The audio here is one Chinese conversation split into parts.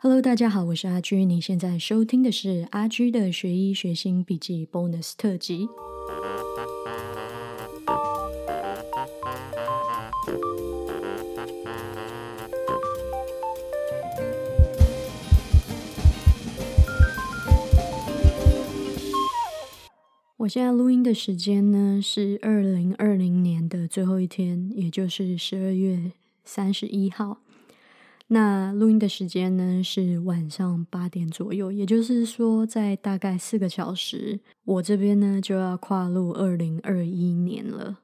Hello，大家好，我是阿居。你现在收听的是阿居的学医学新笔记 Bonus 特辑。我现在录音的时间呢是二零二零年的最后一天，也就是十二月三十一号。那录音的时间呢是晚上八点左右，也就是说，在大概四个小时，我这边呢就要跨入二零二一年了。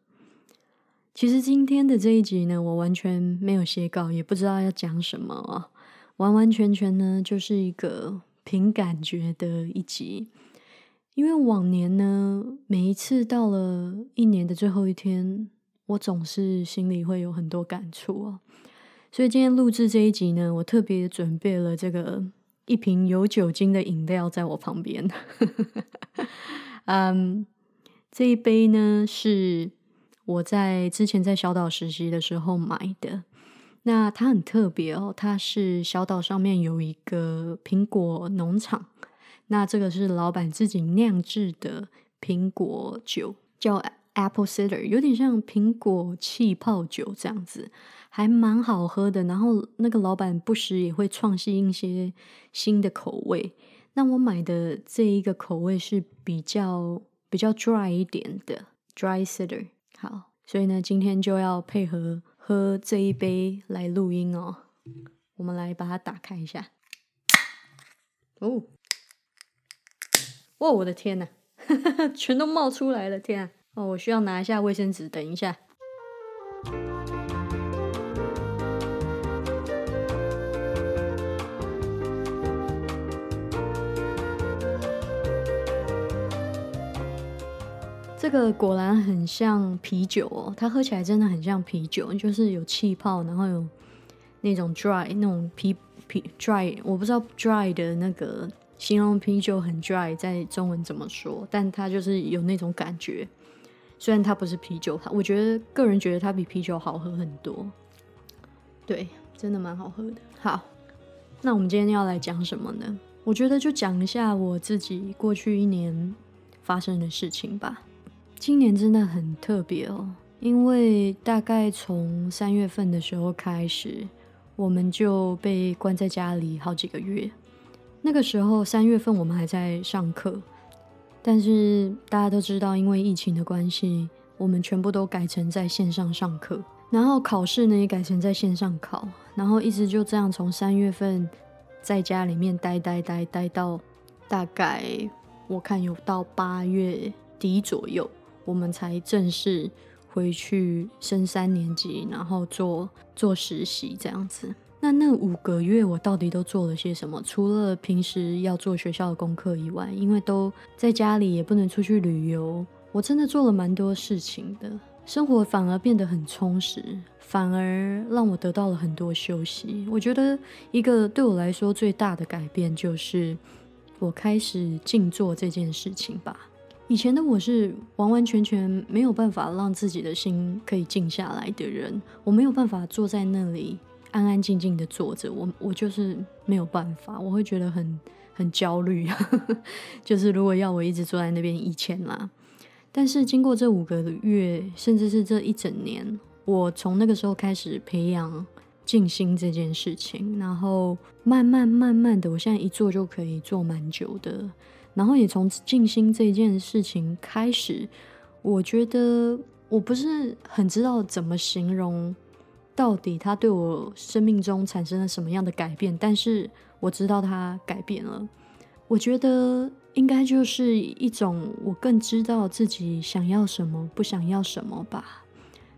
其实今天的这一集呢，我完全没有写稿，也不知道要讲什么啊，完完全全呢就是一个凭感觉的一集。因为往年呢，每一次到了一年的最后一天，我总是心里会有很多感触啊。所以今天录制这一集呢，我特别准备了这个一瓶有酒精的饮料在我旁边。嗯，这一杯呢是我在之前在小岛实习的时候买的。那它很特别哦，它是小岛上面有一个苹果农场。那这个是老板自己酿制的苹果酒，叫 Apple Cider，有点像苹果气泡酒这样子。还蛮好喝的，然后那个老板不时也会创新一些新的口味。那我买的这一个口味是比较比较 dry 一点的 dry cider。好，所以呢，今天就要配合喝这一杯来录音哦。我们来把它打开一下。哦，哇，我的天呐，全都冒出来了！天啊！哦，我需要拿一下卫生纸，等一下。这个果然很像啤酒哦，它喝起来真的很像啤酒，就是有气泡，然后有那种 dry 那种啤啤 dry，我不知道 dry 的那个形容啤酒很 dry 在中文怎么说，但它就是有那种感觉。虽然它不是啤酒，它我觉得个人觉得它比啤酒好喝很多。对，真的蛮好喝的。好，那我们今天要来讲什么呢？我觉得就讲一下我自己过去一年发生的事情吧。今年真的很特别哦，因为大概从三月份的时候开始，我们就被关在家里好几个月。那个时候三月份我们还在上课，但是大家都知道，因为疫情的关系，我们全部都改成在线上上课，然后考试呢也改成在线上考，然后一直就这样从三月份在家里面待待待待到大概我看有到八月底左右。我们才正式回去升三年级，然后做做实习这样子。那那五个月我到底都做了些什么？除了平时要做学校的功课以外，因为都在家里，也不能出去旅游，我真的做了蛮多事情的。生活反而变得很充实，反而让我得到了很多休息。我觉得一个对我来说最大的改变，就是我开始静坐这件事情吧。以前的我是完完全全没有办法让自己的心可以静下来的人，我没有办法坐在那里安安静静的坐着，我我就是没有办法，我会觉得很很焦虑，就是如果要我一直坐在那边，以前啦。但是经过这五个月，甚至是这一整年，我从那个时候开始培养静心这件事情，然后慢慢慢慢的，我现在一坐就可以坐蛮久的。然后也从静心这件事情开始，我觉得我不是很知道怎么形容，到底它对我生命中产生了什么样的改变。但是我知道它改变了，我觉得应该就是一种我更知道自己想要什么，不想要什么吧。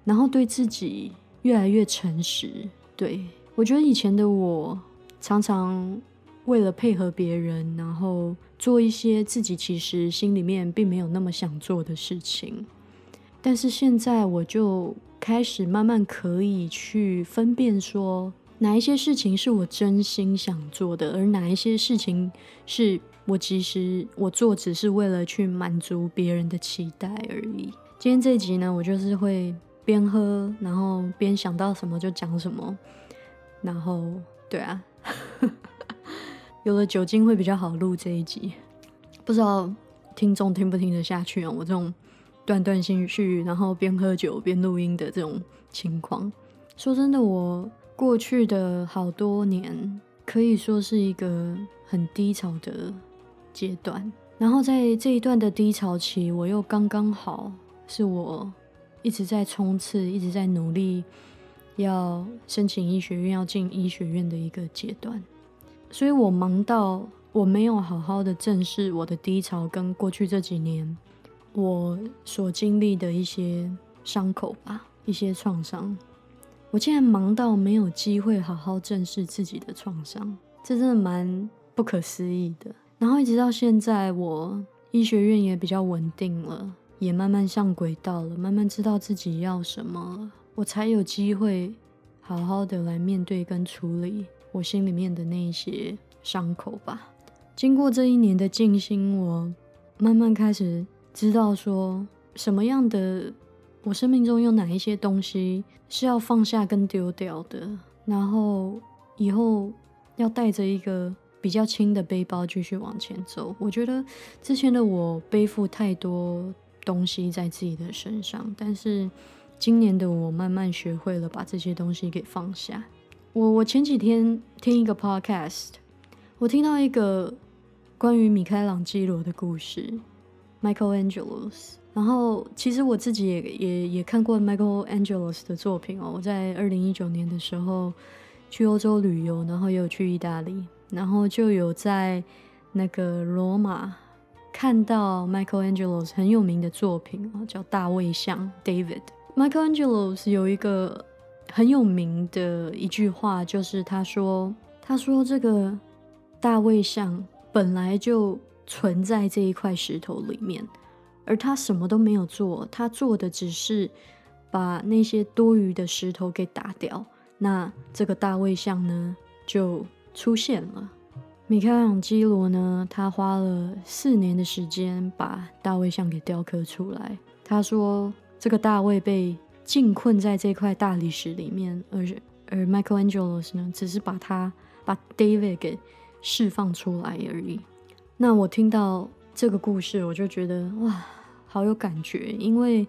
然后对自己越来越诚实。对我觉得以前的我常常。为了配合别人，然后做一些自己其实心里面并没有那么想做的事情，但是现在我就开始慢慢可以去分辨，说哪一些事情是我真心想做的，而哪一些事情是我其实我做只是为了去满足别人的期待而已。今天这一集呢，我就是会边喝，然后边想到什么就讲什么，然后对啊。有了酒精会比较好录这一集，不知道听众听不听得下去啊？我这种断断续续，然后边喝酒边录音的这种情况。说真的，我过去的好多年可以说是一个很低潮的阶段，然后在这一段的低潮期，我又刚刚好是我一直在冲刺、一直在努力要申请医学院、要进医学院的一个阶段。所以我忙到我没有好好的正视我的低潮，跟过去这几年我所经历的一些伤口吧，一些创伤。我竟然忙到没有机会好好正视自己的创伤，这真的蛮不可思议的。然后一直到现在，我医学院也比较稳定了，也慢慢上轨道了，慢慢知道自己要什么了，我才有机会好好的来面对跟处理。我心里面的那些伤口吧，经过这一年的静心，我慢慢开始知道说，什么样的我生命中有哪一些东西是要放下跟丢掉的，然后以后要带着一个比较轻的背包继续往前走。我觉得之前的我背负太多东西在自己的身上，但是今年的我慢慢学会了把这些东西给放下。我我前几天听一个 podcast，我听到一个关于米开朗基罗的故事，Michelangelo。然后其实我自己也也也看过 Michelangelo 的作品哦。我在二零一九年的时候去欧洲旅游，然后也有去意大利，然后就有在那个罗马看到 Michelangelo 很有名的作品哦，叫大卫像 David。Michelangelo 有一个。很有名的一句话就是他说：“他说这个大卫像本来就存在这一块石头里面，而他什么都没有做，他做的只是把那些多余的石头给打掉，那这个大卫像呢就出现了。米开朗基罗呢，他花了四年的时间把大卫像给雕刻出来。他说这个大卫被。”禁困在这块大理石里面，而而 Michelangelo 呢，只是把他把 David 给释放出来而已。那我听到这个故事，我就觉得哇，好有感觉。因为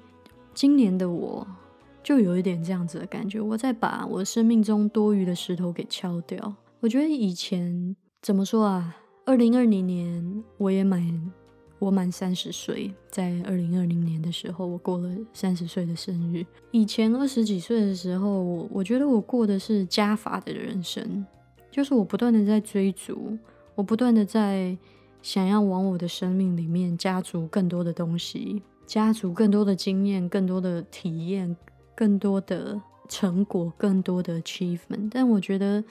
今年的我就有一点这样子的感觉，我在把我生命中多余的石头给敲掉。我觉得以前怎么说啊？二零二零年我也满。我满三十岁，在二零二零年的时候，我过了三十岁的生日。以前二十几岁的时候，我我觉得我过的是加法的人生，就是我不断的在追逐，我不断的在想要往我的生命里面加足更多的东西，加足更多的经验、更多的体验、更多的成果、更多的 achievement。但我觉得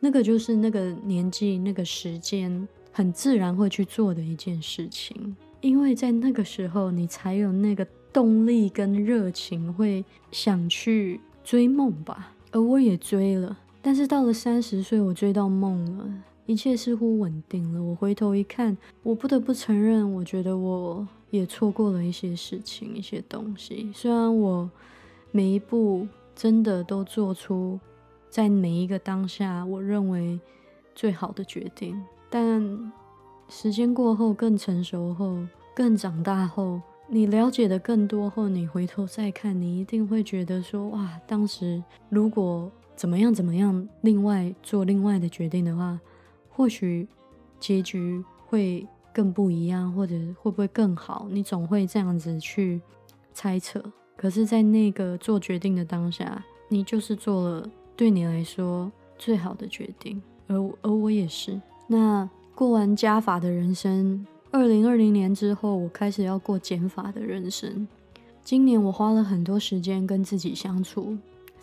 那个就是那个年纪、那个时间。很自然会去做的一件事情，因为在那个时候，你才有那个动力跟热情，会想去追梦吧。而我也追了，但是到了三十岁，我追到梦了，一切似乎稳定了。我回头一看，我不得不承认，我觉得我也错过了一些事情、一些东西。虽然我每一步真的都做出在每一个当下我认为最好的决定。但时间过后，更成熟后，更长大后，你了解的更多后，你回头再看，你一定会觉得说：哇，当时如果怎么样怎么样，另外做另外的决定的话，或许结局会更不一样，或者会不会更好？你总会这样子去猜测。可是，在那个做决定的当下，你就是做了对你来说最好的决定，而而我也是。那过完加法的人生，二零二零年之后，我开始要过减法的人生。今年我花了很多时间跟自己相处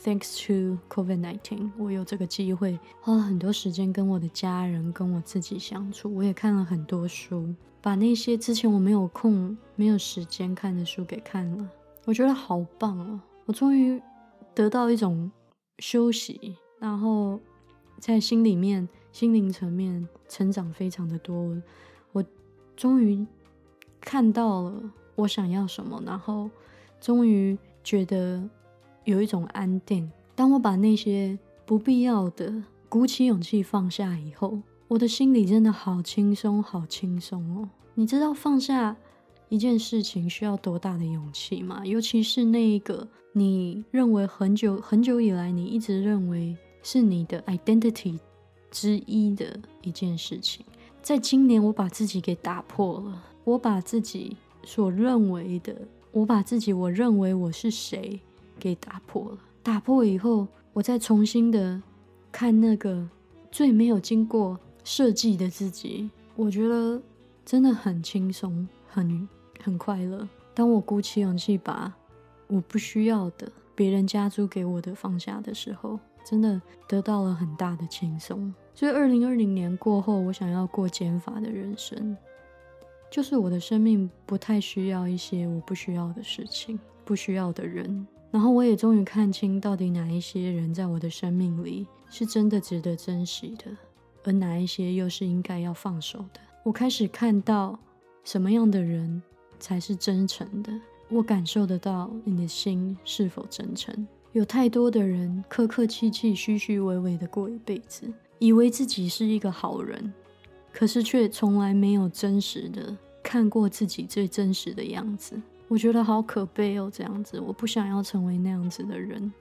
，Thanks to COVID-19，我有这个机会花了很多时间跟我的家人、跟我自己相处。我也看了很多书，把那些之前我没有空、没有时间看的书给看了。我觉得好棒哦！我终于得到一种休息，然后在心里面。心灵层面成长非常的多，我终于看到了我想要什么，然后终于觉得有一种安定。当我把那些不必要的鼓起勇气放下以后，我的心里真的好轻松，好轻松哦。你知道放下一件事情需要多大的勇气吗？尤其是那一个你认为很久很久以来你一直认为是你的 identity 之一的一件事情，在今年我把自己给打破了，我把自己所认为的，我把自己我认为我是谁给打破了。打破以后，我再重新的看那个最没有经过设计的自己，我觉得。真的很轻松，很很快乐。当我鼓起勇气把我不需要的、别人加租给我的放下的时候，真的得到了很大的轻松。所以，二零二零年过后，我想要过减法的人生，就是我的生命不太需要一些我不需要的事情、不需要的人。然后，我也终于看清到底哪一些人在我的生命里是真的值得珍惜的，而哪一些又是应该要放手的。我开始看到什么样的人才是真诚的。我感受得到你的心是否真诚。有太多的人客客气气、虚虚伪伪的过一辈子，以为自己是一个好人，可是却从来没有真实的看过自己最真实的样子。我觉得好可悲哦，这样子，我不想要成为那样子的人，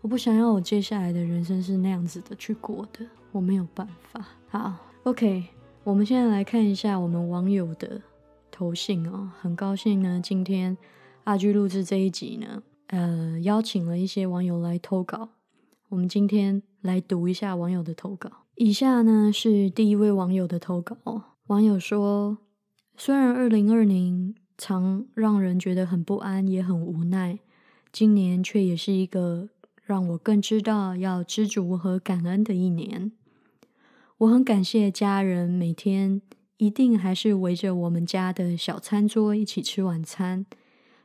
我不想要我接下来的人生是那样子的去过的，我没有办法。好，OK。我们现在来看一下我们网友的投信哦，很高兴呢，今天阿居录制这一集呢，呃，邀请了一些网友来投稿。我们今天来读一下网友的投稿。以下呢是第一位网友的投稿。网友说：“虽然二零二零常让人觉得很不安，也很无奈，今年却也是一个让我更知道要知足和感恩的一年。”我很感谢家人每天一定还是围着我们家的小餐桌一起吃晚餐，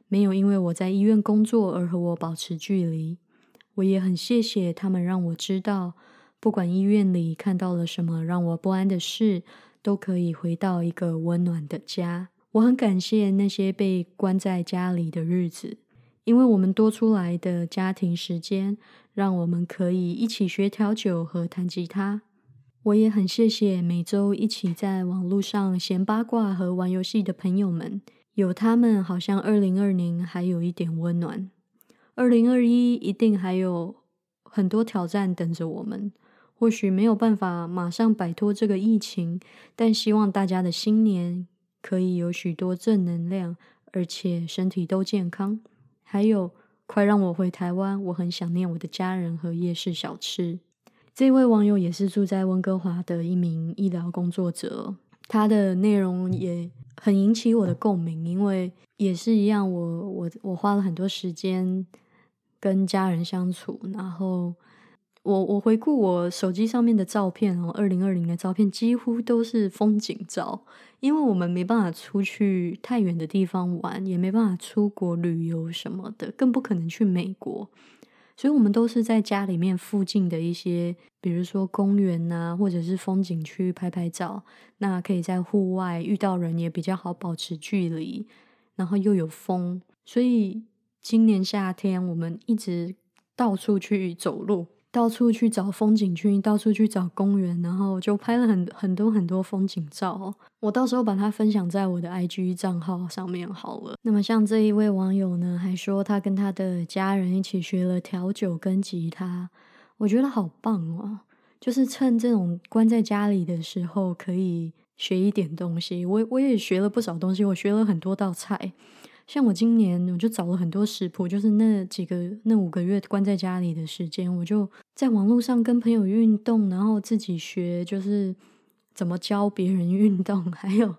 没有因为我在医院工作而和我保持距离。我也很谢谢他们，让我知道，不管医院里看到了什么让我不安的事，都可以回到一个温暖的家。我很感谢那些被关在家里的日子，因为我们多出来的家庭时间，让我们可以一起学调酒和弹吉他。我也很谢谢每周一起在网络上闲八卦和玩游戏的朋友们，有他们，好像二零二零还有一点温暖。二零二一一定还有很多挑战等着我们，或许没有办法马上摆脱这个疫情，但希望大家的新年可以有许多正能量，而且身体都健康。还有，快让我回台湾，我很想念我的家人和夜市小吃。这位网友也是住在温哥华的一名医疗工作者，他的内容也很引起我的共鸣，因为也是一样，我我我花了很多时间跟家人相处，然后我我回顾我手机上面的照片哦，二零二零的照片几乎都是风景照，因为我们没办法出去太远的地方玩，也没办法出国旅游什么的，更不可能去美国。所以，我们都是在家里面附近的一些，比如说公园呐，或者是风景区拍拍照。那可以在户外遇到人也比较好保持距离，然后又有风。所以，今年夏天我们一直到处去走路。到处去找风景区，到处去找公园，然后就拍了很很多很多风景照。我到时候把它分享在我的 IG 账号上面好了。那么像这一位网友呢，还说他跟他的家人一起学了调酒跟吉他，我觉得好棒哦！就是趁这种关在家里的时候，可以学一点东西。我我也学了不少东西，我学了很多道菜。像我今年我就找了很多食谱，就是那几个那五个月关在家里的时间，我就在网络上跟朋友运动，然后自己学，就是怎么教别人运动，还有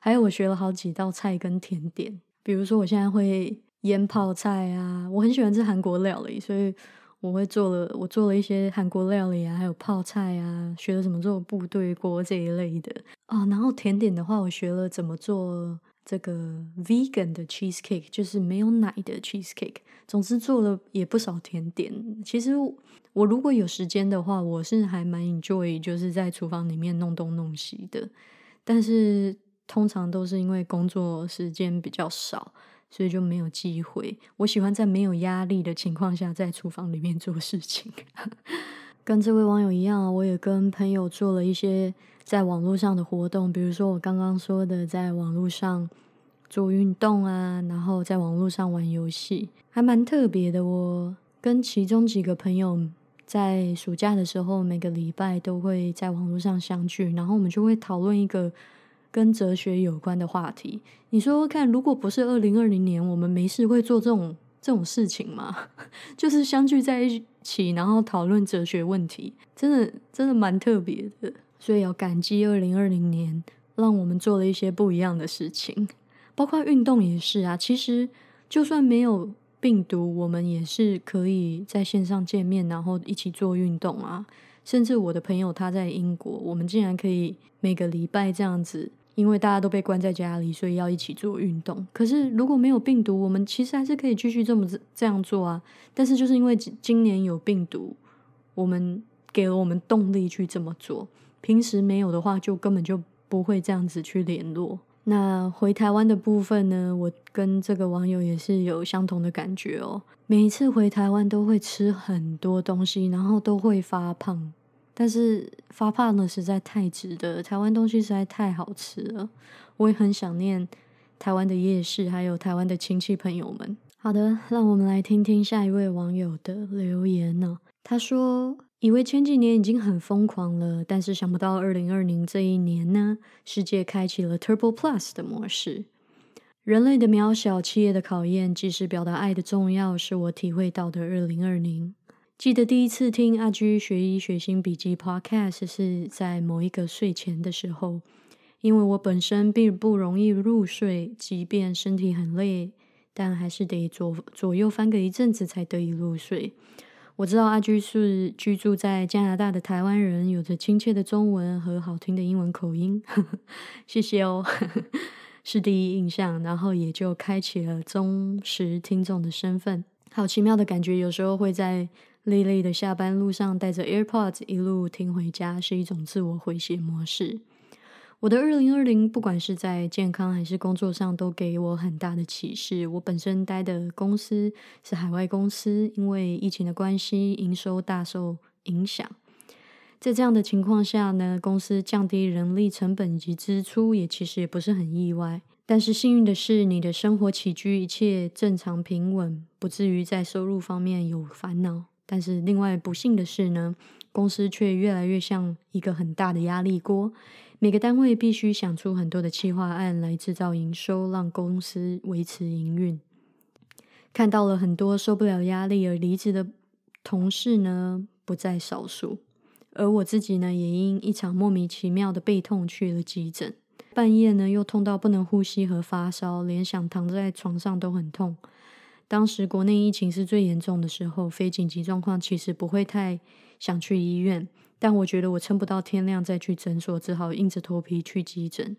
还有我学了好几道菜跟甜点，比如说我现在会腌泡菜啊，我很喜欢吃韩国料理，所以我会做了我做了一些韩国料理啊，还有泡菜啊，学了怎么做部队锅这一类的啊，然后甜点的话，我学了怎么做。这个 vegan 的 cheesecake 就是没有奶的 cheesecake。总之做了也不少甜点。其实我如果有时间的话，我是还蛮 enjoy 就是在厨房里面弄东弄西的。但是通常都是因为工作时间比较少，所以就没有机会。我喜欢在没有压力的情况下在厨房里面做事情。跟这位网友一样，我也跟朋友做了一些在网络上的活动，比如说我刚刚说的，在网络上做运动啊，然后在网络上玩游戏，还蛮特别的。我跟其中几个朋友在暑假的时候，每个礼拜都会在网络上相聚，然后我们就会讨论一个。跟哲学有关的话题，你说看，如果不是二零二零年，我们没事会做这种这种事情吗？就是相聚在一起，然后讨论哲学问题，真的真的蛮特别的。所以要感激二零二零年，让我们做了一些不一样的事情，包括运动也是啊。其实就算没有病毒，我们也是可以在线上见面，然后一起做运动啊。甚至我的朋友他在英国，我们竟然可以每个礼拜这样子。因为大家都被关在家里，所以要一起做运动。可是如果没有病毒，我们其实还是可以继续这么这样做啊。但是就是因为今年有病毒，我们给了我们动力去这么做。平时没有的话，就根本就不会这样子去联络。那回台湾的部分呢？我跟这个网友也是有相同的感觉哦。每一次回台湾都会吃很多东西，然后都会发胖。但是发胖呢，实在太值得。台湾东西实在太好吃了，我也很想念台湾的夜市，还有台湾的亲戚朋友们。好的，让我们来听听下一位网友的留言呢。他说：“以为前几年已经很疯狂了，但是想不到二零二零这一年呢，世界开启了 Turbo Plus 的模式。人类的渺小，企业的考验，即使表达爱的重要，是我体会到的二零二零。”记得第一次听阿居学医学新笔记 Podcast 是在某一个睡前的时候，因为我本身并不容易入睡，即便身体很累，但还是得左左右翻个一阵子才得以入睡。我知道阿居是居住在加拿大的台湾人，有着亲切的中文和好听的英文口音，谢谢哦，是第一印象，然后也就开启了忠实听众的身份。好奇妙的感觉，有时候会在。累累的下班路上，带着 AirPods 一路听回家，是一种自我回血模式。我的二零二零，不管是在健康还是工作上，都给我很大的启示。我本身待的公司是海外公司，因为疫情的关系，营收大受影响。在这样的情况下呢，公司降低人力成本以及支出，也其实也不是很意外。但是幸运的是，你的生活起居一切正常平稳，不至于在收入方面有烦恼。但是另外不幸的是呢，公司却越来越像一个很大的压力锅，每个单位必须想出很多的企划案来制造营收，让公司维持营运。看到了很多受不了压力而离职的同事呢，不在少数。而我自己呢，也因一场莫名其妙的背痛去了急诊，半夜呢又痛到不能呼吸和发烧，连想躺在床上都很痛。当时国内疫情是最严重的时候，非紧急状况其实不会太想去医院，但我觉得我撑不到天亮再去诊所，只好硬着头皮去急诊。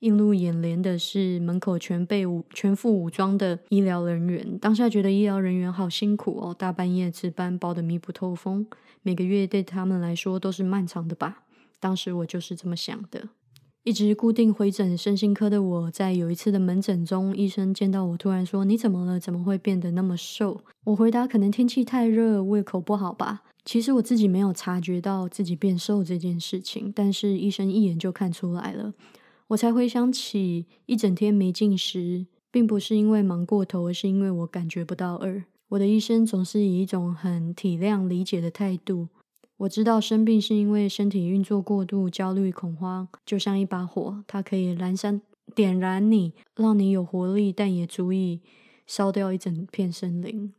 映入眼帘的是门口全被全副武装的医疗人员，当下觉得医疗人员好辛苦哦，大半夜值班，包得密不透风，每个月对他们来说都是漫长的吧？当时我就是这么想的。一直固定回诊身心科的我，在有一次的门诊中，医生见到我，突然说：“你怎么了？怎么会变得那么瘦？”我回答：“可能天气太热，胃口不好吧。”其实我自己没有察觉到自己变瘦这件事情，但是医生一眼就看出来了。我才回想起，一整天没进食，并不是因为忙过头，而是因为我感觉不到饿。我的医生总是以一种很体谅、理解的态度。我知道生病是因为身体运作过度、焦虑、恐慌，就像一把火，它可以燃烧、点燃你，让你有活力，但也足以烧掉一整片森林。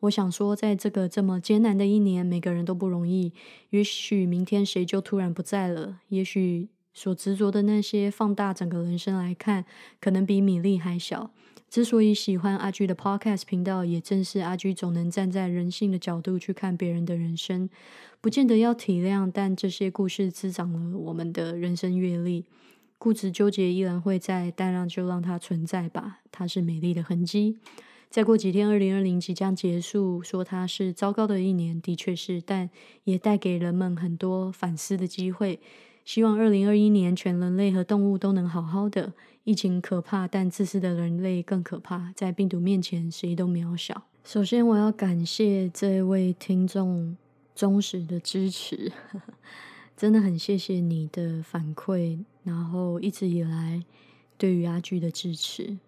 我想说，在这个这么艰难的一年，每个人都不容易。也许明天谁就突然不在了，也许所执着的那些，放大整个人生来看，可能比米粒还小。之所以喜欢阿居的 Podcast 频道，也正是阿居总能站在人性的角度去看别人的人生，不见得要体谅，但这些故事滋长了我们的人生阅历。固执纠结依然会在，但让就让它存在吧，它是美丽的痕迹。再过几天，二零二零即将结束，说它是糟糕的一年，的确是，但也带给人们很多反思的机会。希望二零二一年，全人类和动物都能好好的。疫情可怕，但自私的人类更可怕。在病毒面前，谁都渺小。首先，我要感谢这位听众忠实的支持，真的很谢谢你的反馈，然后一直以来对于阿居的支持，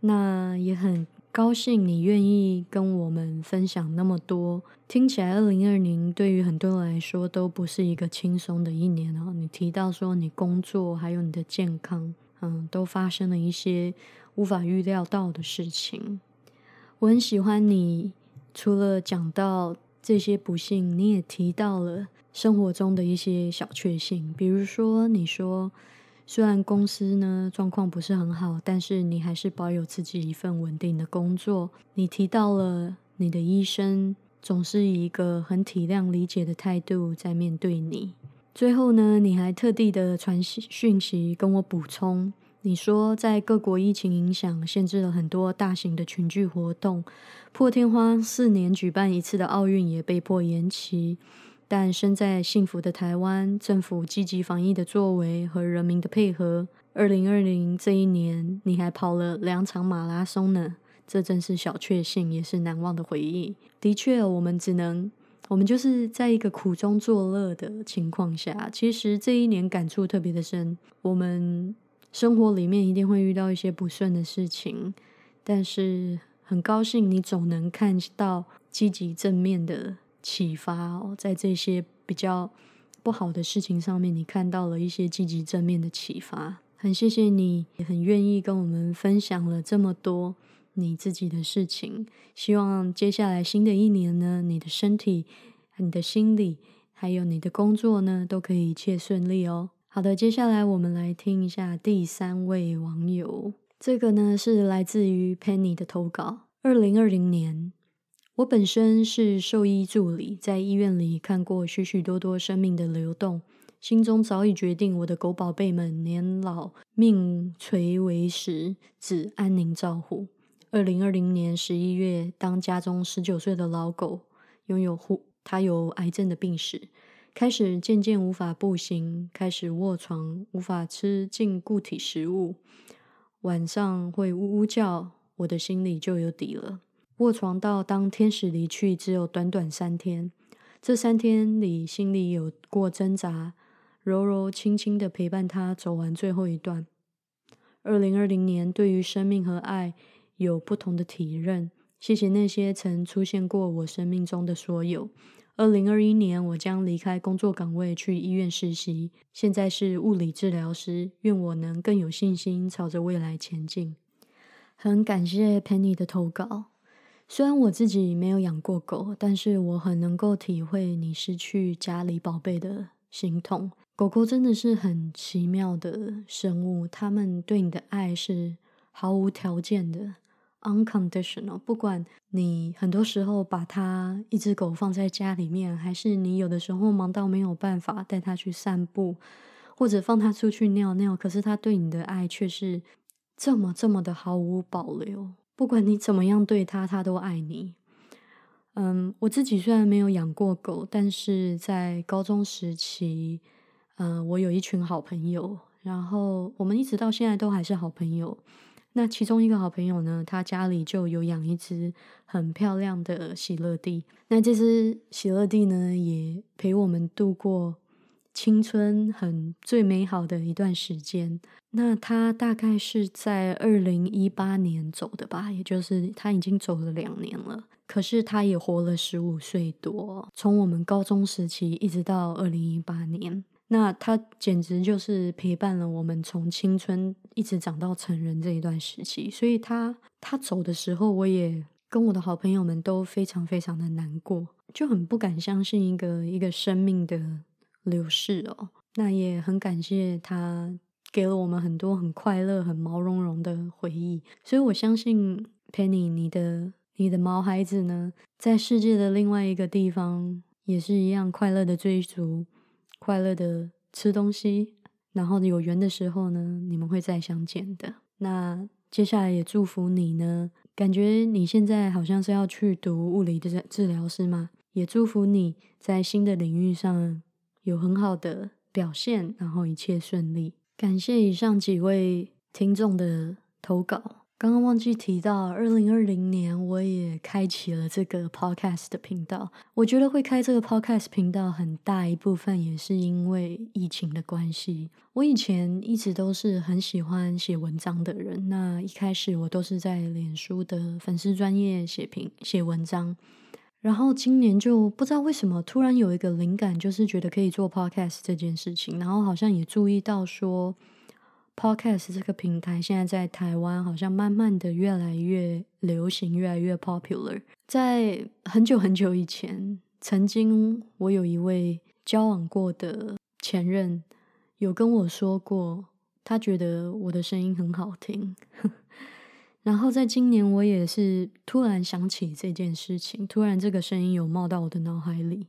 那也很。高兴你愿意跟我们分享那么多，听起来二零二零对于很多人来说都不是一个轻松的一年哦。你提到说你工作还有你的健康，嗯，都发生了一些无法预料到的事情。我很喜欢你，除了讲到这些不幸，你也提到了生活中的一些小确幸，比如说你说。虽然公司呢状况不是很好，但是你还是保有自己一份稳定的工作。你提到了你的医生总是以一个很体谅、理解的态度在面对你。最后呢，你还特地的传讯息跟我补充，你说在各国疫情影响，限制了很多大型的群聚活动，破天荒四年举办一次的奥运也被迫延期。但身在幸福的台湾，政府积极防疫的作为和人民的配合，二零二零这一年你还跑了两场马拉松呢，这真是小确幸，也是难忘的回忆。的确，我们只能，我们就是在一个苦中作乐的情况下。其实这一年感触特别的深，我们生活里面一定会遇到一些不顺的事情，但是很高兴你总能看到积极正面的。启发哦，在这些比较不好的事情上面，你看到了一些积极正面的启发。很谢谢你，也很愿意跟我们分享了这么多你自己的事情。希望接下来新的一年呢，你的身体、你的心理，还有你的工作呢，都可以一切顺利哦。好的，接下来我们来听一下第三位网友，这个呢是来自于 Penny 的投稿，二零二零年。我本身是兽医助理，在医院里看过许许多多生命的流动，心中早已决定，我的狗宝贝们年老命垂为时，只安宁照护。二零二零年十一月，当家中十九岁的老狗拥有护，它有癌症的病史，开始渐渐无法步行，开始卧床，无法吃进固体食物，晚上会呜呜叫，我的心里就有底了。卧床到当天使离去，只有短短三天。这三天里，心里有过挣扎，柔柔轻轻的陪伴他走完最后一段。二零二零年，对于生命和爱有不同的体认。谢谢那些曾出现过我生命中的所有。二零二一年，我将离开工作岗位去医院实习，现在是物理治疗师。愿我能更有信心朝着未来前进。很感谢 Penny 的投稿。虽然我自己没有养过狗，但是我很能够体会你失去家里宝贝的心痛。狗狗真的是很奇妙的生物，它们对你的爱是毫无条件的 （unconditional）。不管你很多时候把它一只狗放在家里面，还是你有的时候忙到没有办法带它去散步，或者放它出去尿尿，可是它对你的爱却是这么这么的毫无保留。不管你怎么样对它，它都爱你。嗯，我自己虽然没有养过狗，但是在高中时期，嗯，我有一群好朋友，然后我们一直到现在都还是好朋友。那其中一个好朋友呢，他家里就有养一只很漂亮的喜乐蒂。那这只喜乐蒂呢，也陪我们度过青春很最美好的一段时间。那他大概是在二零一八年走的吧，也就是他已经走了两年了。可是他也活了十五岁多，从我们高中时期一直到二零一八年，那他简直就是陪伴了我们从青春一直长到成人这一段时期。所以他他走的时候，我也跟我的好朋友们都非常非常的难过，就很不敢相信一个一个生命的流逝哦。那也很感谢他。给了我们很多很快乐、很毛茸茸的回忆，所以我相信 Penny，你的你的毛孩子呢，在世界的另外一个地方也是一样快乐的追逐，快乐的吃东西，然后有缘的时候呢，你们会再相见的。那接下来也祝福你呢，感觉你现在好像是要去读物理的治疗师吗？也祝福你在新的领域上有很好的表现，然后一切顺利。感谢以上几位听众的投稿。刚刚忘记提到，二零二零年我也开启了这个 podcast 的频道。我觉得会开这个 podcast 频道，很大一部分也是因为疫情的关系。我以前一直都是很喜欢写文章的人，那一开始我都是在脸书的粉丝专业写评写文章，然后今年就不知道为什么突然有一个灵感，就是觉得可以做 podcast 这件事情，然后好像也注意到说。Podcast 这个平台现在在台湾好像慢慢的越来越流行，越来越 popular。在很久很久以前，曾经我有一位交往过的前任有跟我说过，他觉得我的声音很好听。然后在今年，我也是突然想起这件事情，突然这个声音有冒到我的脑海里，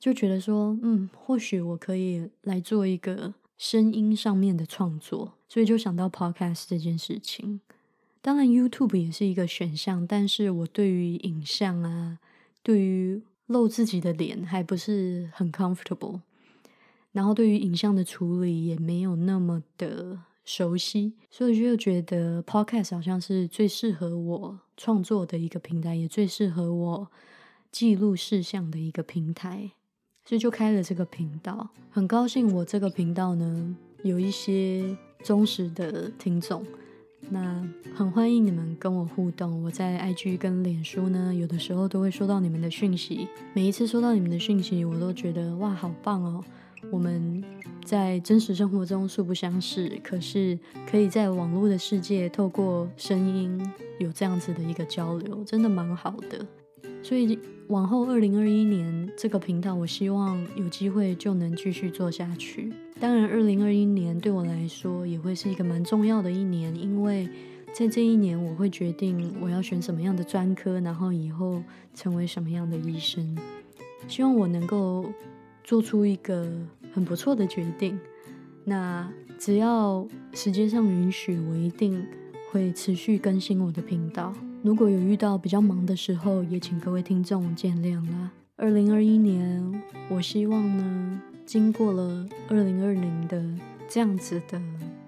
就觉得说，嗯，或许我可以来做一个。声音上面的创作，所以就想到 podcast 这件事情。当然，YouTube 也是一个选项，但是我对于影像啊，对于露自己的脸还不是很 comfortable，然后对于影像的处理也没有那么的熟悉，所以就觉得 podcast 好像是最适合我创作的一个平台，也最适合我记录事项的一个平台。所以就开了这个频道，很高兴我这个频道呢有一些忠实的听众，那很欢迎你们跟我互动。我在 IG 跟脸书呢，有的时候都会收到你们的讯息，每一次收到你们的讯息，我都觉得哇，好棒哦！我们在真实生活中素不相识，可是可以在网络的世界透过声音有这样子的一个交流，真的蛮好的。所以往后二零二一年这个频道，我希望有机会就能继续做下去。当然，二零二一年对我来说也会是一个蛮重要的一年，因为在这一年我会决定我要选什么样的专科，然后以后成为什么样的医生。希望我能够做出一个很不错的决定。那只要时间上允许，我一定会持续更新我的频道。如果有遇到比较忙的时候，也请各位听众见谅啦。二零二一年，我希望呢，经过了二零二零的这样子的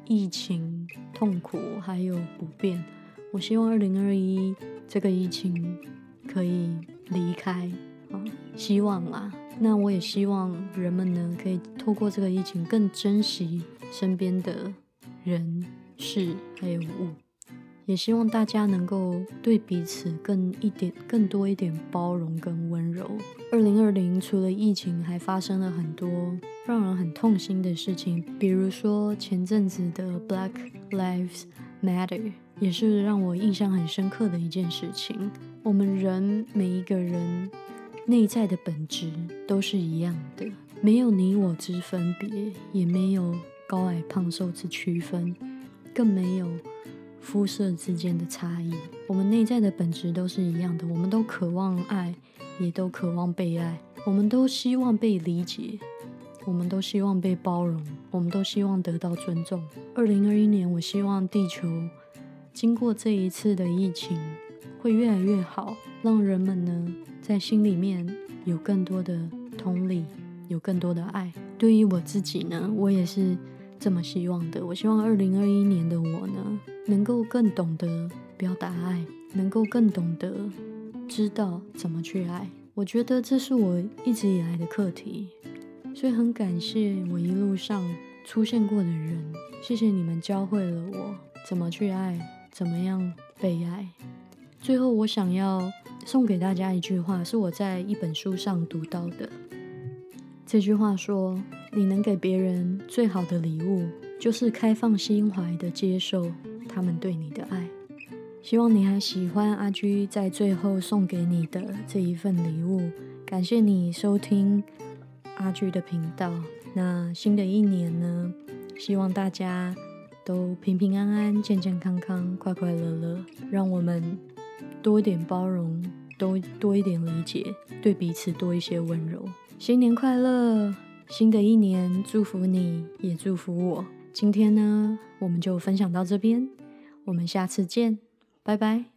疫情痛苦还有不便，我希望二零二一这个疫情可以离开啊，希望啦。那我也希望人们呢，可以透过这个疫情更珍惜身边的人事还有物。也希望大家能够对彼此更一点、更多一点包容跟温柔。二零二零除了疫情，还发生了很多让人很痛心的事情，比如说前阵子的 Black Lives Matter，也是让我印象很深刻的一件事情。我们人每一个人内在的本质都是一样的，没有你我之分别，也没有高矮胖瘦之区分，更没有。肤色之间的差异，我们内在的本质都是一样的。我们都渴望爱，也都渴望被爱。我们都希望被理解，我们都希望被包容，我们都希望得到尊重。二零二一年，我希望地球经过这一次的疫情会越来越好，让人们呢在心里面有更多的同理，有更多的爱。对于我自己呢，我也是。这么希望的，我希望二零二一年的我呢，能够更懂得表达爱，能够更懂得知道怎么去爱。我觉得这是我一直以来的课题，所以很感谢我一路上出现过的人，谢谢你们教会了我怎么去爱，怎么样被爱。最后，我想要送给大家一句话，是我在一本书上读到的。这句话说。你能给别人最好的礼物，就是开放心怀的接受他们对你的爱。希望你还喜欢阿居在最后送给你的这一份礼物。感谢你收听阿居的频道。那新的一年呢？希望大家都平平安安、健健康康、快快乐乐。让我们多一点包容，多多一点理解，对彼此多一些温柔。新年快乐！新的一年，祝福你也祝福我。今天呢，我们就分享到这边，我们下次见，拜拜。